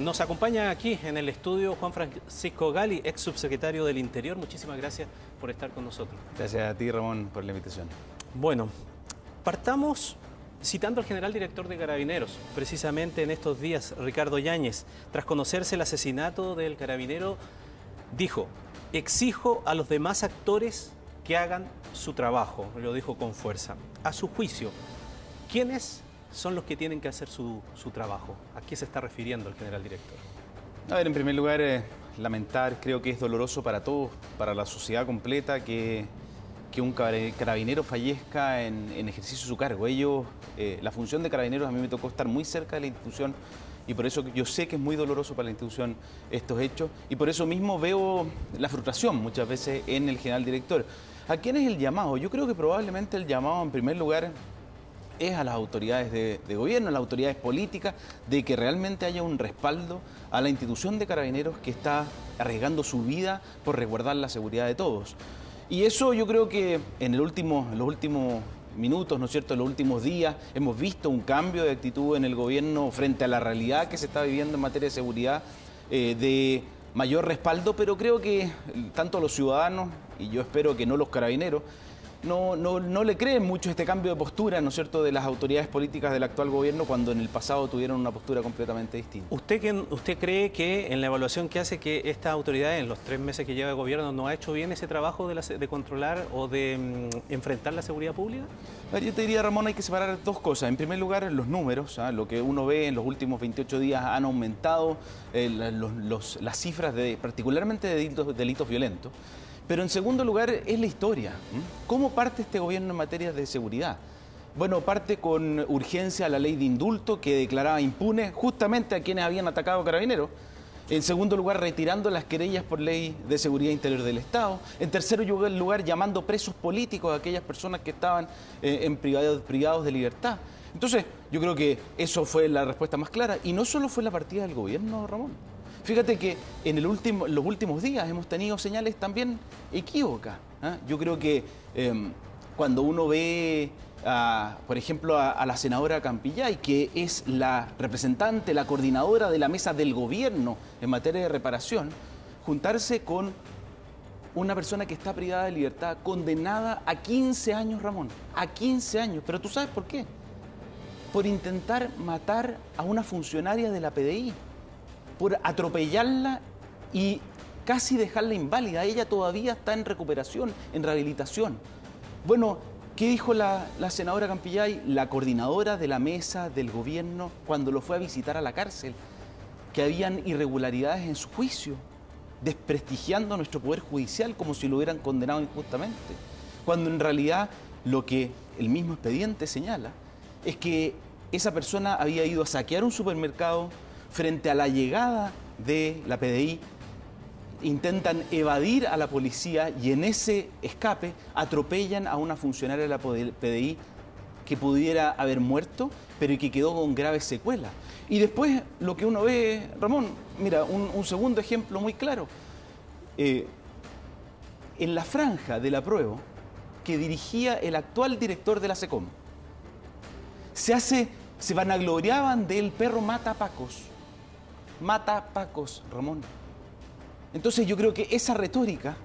Nos acompaña aquí en el estudio Juan Francisco Gali, ex subsecretario del Interior. Muchísimas gracias por estar con nosotros. Gracias a ti, Ramón, por la invitación. Bueno, partamos citando al general director de Carabineros, precisamente en estos días, Ricardo Yáñez, tras conocerse el asesinato del carabinero, dijo, exijo a los demás actores que hagan su trabajo, lo dijo con fuerza. A su juicio, ¿quiénes son los que tienen que hacer su, trabajo? ¿A qué se está refiriendo el general director? A ver, en primer lugar, eh, lamentar, creo que es doloroso para todos, para la sociedad completa, que, que un carabinero fallezca en, ejercicio de su cargo. Ellos, eh, la función de carabineros a mí me tocó estar muy cerca de la institución y por eso yo sé que es muy doloroso para la institución estos hechos y por eso mismo veo la frustración muchas veces en el general director. ¿A quién es el llamado? Yo creo que probablemente el llamado en primer lugar es a las autoridades de, gobierno, a las autoridades políticas, de que realmente haya un respaldo a la institución de carabineros que está arriesgando su vida por resguardar la seguridad de todos. Y eso yo creo que en, los últimos minutos, ¿no es cierto?, en los últimos días hemos visto un cambio de actitud en el gobierno frente a la realidad que se está viviendo en materia de seguridad, eh, de mayor respaldo, pero creo que tanto los ciudadanos, y yo espero que no los carabineros, no, no, no le creen mucho este cambio de postura, ¿no es cierto?, de las autoridades políticas del actual gobierno cuando en el pasado tuvieron una postura completamente distinta. ¿Usted, usted cree que en la evaluación que hace que esta autoridad en los tres meses que lleva de gobierno no ha hecho bien ese trabajo de, controlar o de mm, enfrentar la seguridad pública? Yo te diría, Ramón, hay que separar dos cosas. En primer lugar, los números, ¿ah? lo que uno ve en los últimos 28 días han aumentado eh, las cifras de particularmente de delitos, delitos violentos. Pero en segundo lugar es la historia. ¿Cómo parte este gobierno en materia de seguridad? Bueno, parte con urgencia la ley de indulto que declaraba impune justamente a quienes habían atacado a carabineros. En segundo lugar, retirando las querellas por ley de seguridad interior del Estado. En tercer lugar, llamando presos políticos a aquellas personas que estaban eh, en privados, privados de libertad. Entonces, yo creo que eso fue la respuesta más clara. Y no solo fue la partida del gobierno, Ramón. Fíjate que en el último, los últimos días hemos tenido señales también equívocas. ¿ah? Yo creo que em, cuando uno ve, por ejemplo, a, la senadora Campillay, que es la representante, la coordinadora de la mesa del gobierno en materia de reparación, juntarse con una persona que está privada de libertad, condenada a 15 años, Ramón, a 15 años. Pero tú sabes por qué. Por intentar matar a una funcionaria de la PDI por atropellarla y casi dejarla inválida. Ella todavía está en recuperación, en rehabilitación. Bueno, ¿qué dijo la, senadora Campillay, la coordinadora de la mesa del gobierno, cuando lo fue a visitar a la cárcel? Que habían irregularidades en su juicio, desprestigiando nuestro poder judicial como si lo hubieran condenado injustamente. Cuando en realidad lo que el mismo expediente señala es que esa persona había ido a saquear un supermercado, frente a la llegada de la PDI, intentan evadir a la policía y en ese escape atropellan a una funcionaria de la PDI que pudiera haber muerto, pero que quedó con graves secuelas. Y después lo que uno ve, Ramón, mira, un, segundo ejemplo muy claro. Eh, en la franja de la prueba que dirigía el actual director de la SECOM, se hace, se vanagloriaban del perro mata pacos mata pacos, Ramón. Entonces yo creo que esa retórica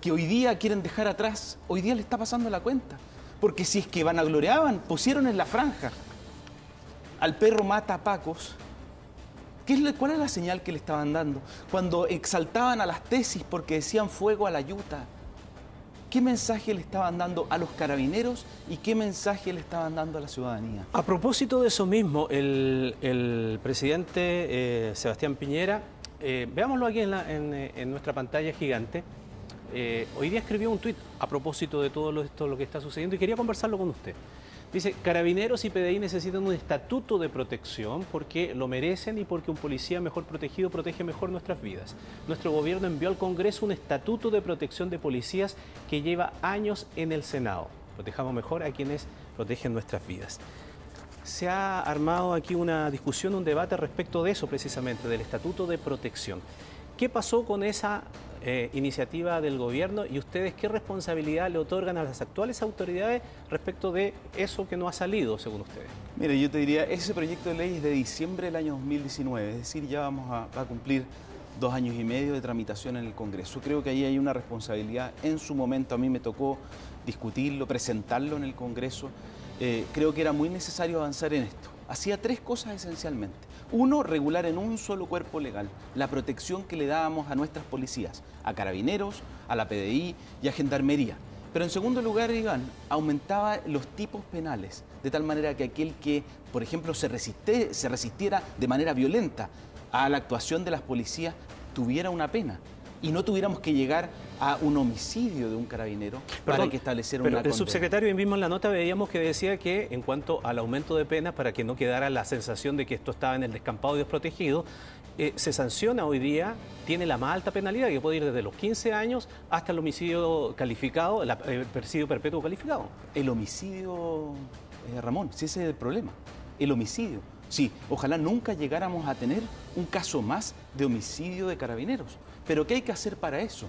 que hoy día quieren dejar atrás, hoy día le está pasando la cuenta. Porque si es que van a gloriaban, pusieron en la franja al perro mata pacos, ¿qué es, ¿cuál es la señal que le estaban dando? Cuando exaltaban a las tesis porque decían fuego a la yuta, ¿Qué mensaje le estaban dando a los carabineros y qué mensaje le estaban dando a la ciudadanía? A propósito de eso mismo, el, presidente eh, Sebastián Piñera, eh, veámoslo aquí en, nuestra pantalla gigante, eh, hoy día escribió un tuit a propósito de todo esto lo que está sucediendo y quería conversarlo con usted. Dice, carabineros y PDI necesitan un estatuto de protección porque lo merecen y porque un policía mejor protegido protege mejor nuestras vidas. Nuestro gobierno envió al Congreso un estatuto de protección de policías que lleva años en el Senado. Protejamos mejor a quienes protegen nuestras vidas. Se ha armado aquí una discusión, un debate respecto de eso precisamente, del estatuto de protección. ¿Qué pasó con esa eh, iniciativa del gobierno y ustedes qué responsabilidad le otorgan a las actuales autoridades respecto de eso que no ha salido, según ustedes. Mire, yo te diría, ese proyecto de ley es de diciembre del año 2019, es decir, ya vamos a, cumplir dos años y medio de tramitación en el Congreso. Creo que ahí hay una responsabilidad. En su momento a mí me tocó discutirlo, presentarlo en el Congreso. Eh, creo que era muy necesario avanzar en esto. Hacía tres cosas esencialmente. Uno, regular en un solo cuerpo legal la protección que le dábamos a nuestras policías, a carabineros, a la PDI y a Gendarmería. Pero en segundo lugar, Iván, aumentaba los tipos penales, de tal manera que aquel que, por ejemplo, se, resiste, se resistiera de manera violenta a la actuación de las policías tuviera una pena y no tuviéramos que llegar a un homicidio de un carabinero para que estableciera una condena. El subsecretario mismo en la nota veíamos que decía que en cuanto al aumento de penas, para que no quedara la sensación de que esto estaba en el descampado y desprotegido, eh, se sanciona hoy día, tiene la más alta penalidad, que puede ir desde los 15 años hasta el homicidio calificado, el presidio perpetuo calificado. El homicidio, eh, Ramón, si ese es el problema, el homicidio Sí, ojalá nunca llegáramos a tener un caso más de homicidio de carabineros. Pero ¿qué hay que hacer para eso?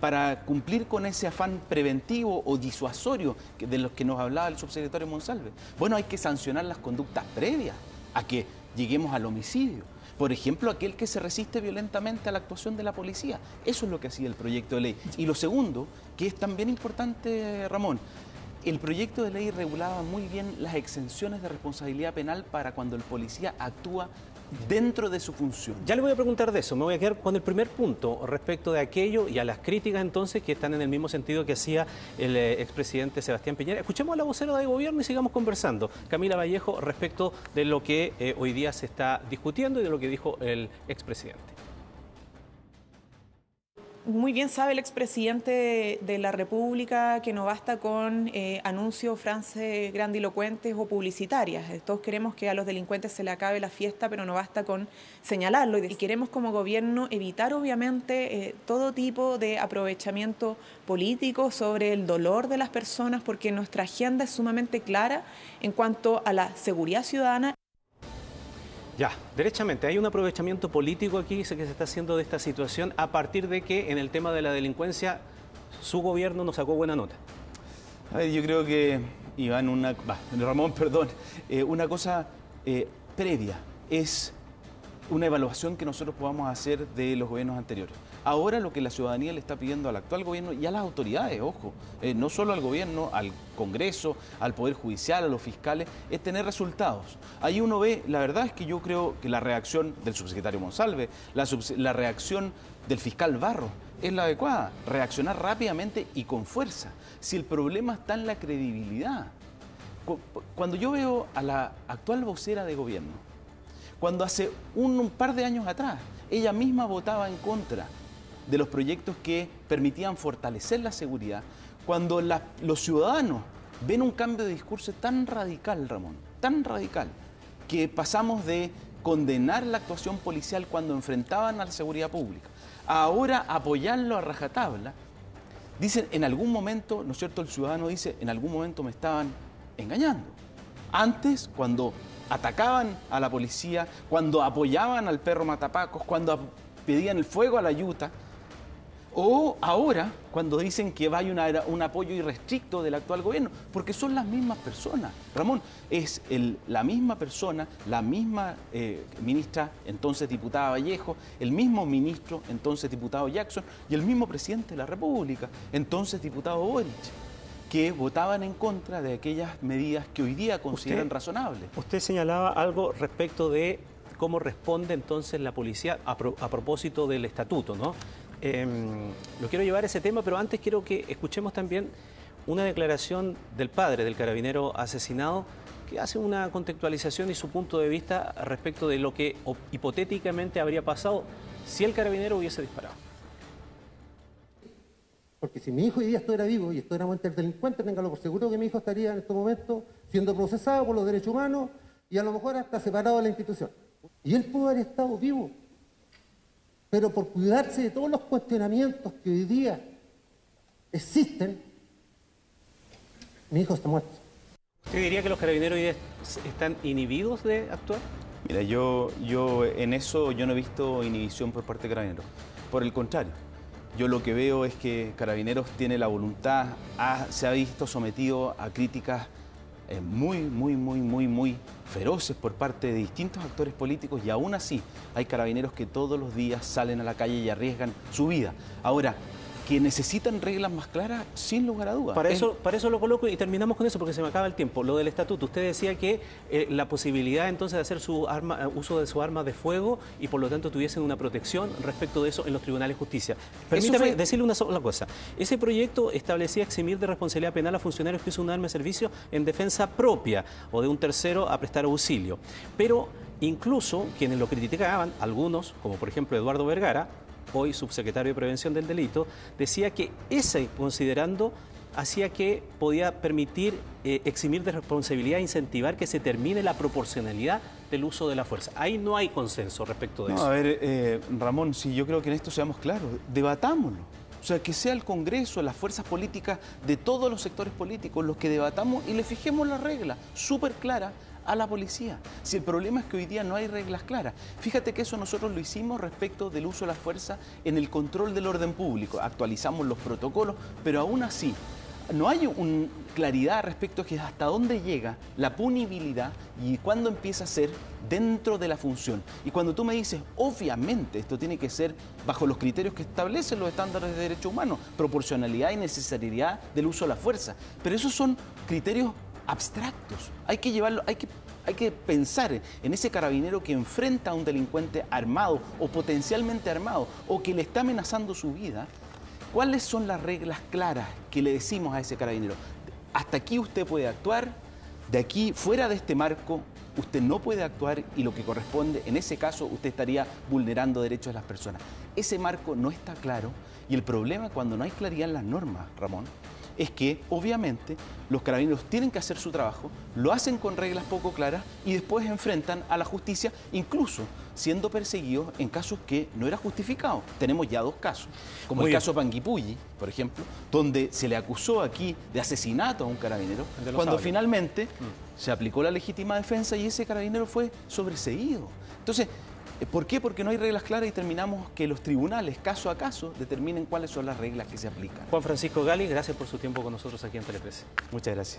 Para cumplir con ese afán preventivo o disuasorio de los que nos hablaba el subsecretario Monsalve. Bueno, hay que sancionar las conductas previas a que lleguemos al homicidio. Por ejemplo, aquel que se resiste violentamente a la actuación de la policía. Eso es lo que hacía el proyecto de ley. Y lo segundo, que es también importante, Ramón, el proyecto de ley regulaba muy bien las exenciones de responsabilidad penal para cuando el policía actúa dentro de su función. Ya le voy a preguntar de eso, me voy a quedar con el primer punto respecto de aquello y a las críticas entonces que están en el mismo sentido que hacía el eh, expresidente Sebastián Piñera. Escuchemos a la vocera de gobierno y sigamos conversando. Camila Vallejo respecto de lo que eh, hoy día se está discutiendo y de lo que dijo el expresidente muy bien sabe el expresidente de la República que no basta con eh, anuncios, frases grandilocuentes o publicitarias. Todos queremos que a los delincuentes se le acabe la fiesta, pero no basta con señalarlo. Y queremos como gobierno evitar, obviamente, eh, todo tipo de aprovechamiento político sobre el dolor de las personas, porque nuestra agenda es sumamente clara en cuanto a la seguridad ciudadana. Ya, derechamente, hay un aprovechamiento político aquí que se está haciendo de esta situación a partir de que en el tema de la delincuencia su gobierno nos sacó buena nota. A ver, yo creo que, Iván, una, Ramón, perdón, eh, una cosa eh, previa es una evaluación que nosotros podamos hacer de los gobiernos anteriores. Ahora lo que la ciudadanía le está pidiendo al actual gobierno y a las autoridades, ojo, eh, no solo al gobierno, al Congreso, al Poder Judicial, a los fiscales, es tener resultados. Ahí uno ve, la verdad es que yo creo que la reacción del subsecretario Monsalve, la, la reacción del fiscal Barro, es la adecuada, reaccionar rápidamente y con fuerza. Si el problema está en la credibilidad. Cuando yo veo a la actual vocera de gobierno, cuando hace un, par de años atrás ella misma votaba en contra de los proyectos que permitían fortalecer la seguridad, cuando los ciudadanos ven un cambio de discurso tan radical, Ramón, tan radical, que pasamos de condenar la actuación policial cuando enfrentaban a la seguridad pública, a ahora apoyarlo a rajatabla, dicen, en algún momento, ¿no es cierto? El ciudadano dice, en algún momento me estaban engañando. Antes, cuando atacaban a la policía, cuando apoyaban al perro matapacos, cuando pedían el fuego a la yuta, o ahora, cuando dicen que va a un apoyo irrestricto del actual gobierno, porque son las mismas personas. Ramón, es la misma persona, la misma eh, ministra, entonces diputada Vallejo, el mismo ministro, entonces diputado Jackson, y el mismo presidente de la República, entonces diputado Boric que votaban en contra de aquellas medidas que hoy día consideran razonables. Usted señalaba algo respecto de cómo responde entonces la policía a, propósito del estatuto, ¿no? Em, lo quiero llevar a ese tema, pero antes quiero que escuchemos también una declaración del padre del carabinero asesinado que hace una contextualización y su punto de vista respecto de lo que hipotéticamente habría pasado si el carabinero hubiese disparado. Porque si mi hijo hoy día estuviera vivo y estuviéramos entre el delincuente, téngalo por seguro que mi hijo estaría en estos momentos siendo procesado por los derechos humanos y a lo mejor hasta separado de la institución. Y él pudo haber estado vivo. Pero por cuidarse de todos los cuestionamientos que hoy día existen, mi hijo está muerto. ¿Usted diría que los carabineros hoy están inhibidos de actuar? Mira, yo, yo en eso yo no he visto inhibición por parte de carabineros. Por el contrario, Yo lo que veo es que Carabineros tiene la voluntad, se ha visto sometido a críticas eh, muy, muy, muy, muy, muy feroces por parte de distintos actores políticos y aún así hay carabineros que todos los días salen a la calle y arriesgan su vida. Ahora, que necesitan reglas más claras, sin lugar a dudas. Para eso, para eso lo coloco y terminamos con eso porque se me acaba el tiempo. Lo del estatuto, usted decía que eh, la posibilidad entonces de hacer su arma, eh, uso de su arma de fuego y por lo tanto tuviesen una protección respecto de eso en los tribunales de justicia. Permítame decirle una sola cosa. Ese proyecto establecía eximir de responsabilidad penal a funcionarios que usan un arma de servicio en defensa propia o de un tercero a prestar auxilio. Pero incluso quienes lo criticaban, algunos, como por ejemplo Eduardo Vergara, hoy subsecretario de Prevención del Delito, decía que ese, considerando, hacía que podía permitir eh, eximir de responsabilidad e incentivar que se termine la proporcionalidad del uso de la fuerza. Ahí no hay consenso respecto de eso. A ver, eh, Ramón, si yo creo que en esto seamos claros, debatámoslo. O sea, que sea el Congreso, las fuerzas políticas de todos los sectores políticos los que debatamos y le fijemos la regla súper clara a la policía. Si el problema es que hoy día no hay reglas claras. Fíjate que eso nosotros lo hicimos respecto del uso de la fuerza en el control del orden público. Actualizamos los protocolos, pero aún así no hay una claridad respecto a que hasta dónde llega la punibilidad y cuándo empieza a ser dentro de la función. Y cuando tú me dices, obviamente esto tiene que ser bajo los criterios que establecen los estándares de derechos humanos, proporcionalidad y necesariedad del uso de la fuerza. Pero esos son criterios abstractos. Hay que llevarlo, hay que, hay que pensar en ese carabinero que enfrenta a un delincuente armado o potencialmente armado o que le está amenazando su vida. ¿Cuáles son las reglas claras que le decimos a ese carabinero? Hasta aquí usted puede actuar, de aquí, fuera de este marco, usted no puede actuar y lo que corresponde, en ese caso, usted estaría vulnerando derechos de las personas. Ese marco no está claro y el problema cuando no hay claridad en las normas, Ramón, es que obviamente los carabineros tienen que hacer su trabajo, lo hacen con reglas poco claras y después enfrentan a la justicia, incluso siendo perseguidos en casos que no era justificado. Tenemos ya dos casos, como el caso Panguipulli, por ejemplo, donde se le acusó aquí de asesinato a un carabinero, cuando finalmente mm. se aplicó la legítima defensa y ese carabinero fue sobreseído. Entonces, ¿Por qué? Porque no hay reglas claras y terminamos que los tribunales, caso a caso, determinen cuáles son las reglas que se aplican. Juan Francisco Gali, gracias por su tiempo con nosotros aquí en Tele Muchas gracias.